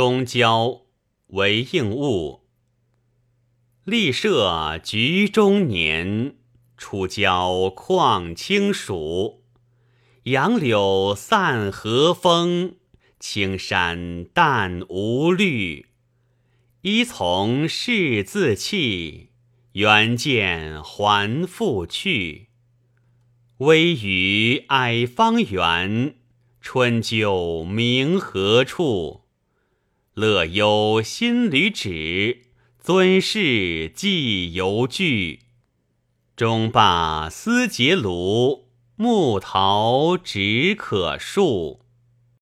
东郊为应物，立社局中年，出郊旷清暑。杨柳散和风，青山淡无绿。依从事自弃，远见还复去。微雨矮方圆，春究明何处？乐忧心旅止，尊事既犹惧。终罢思结庐，木桃只可数。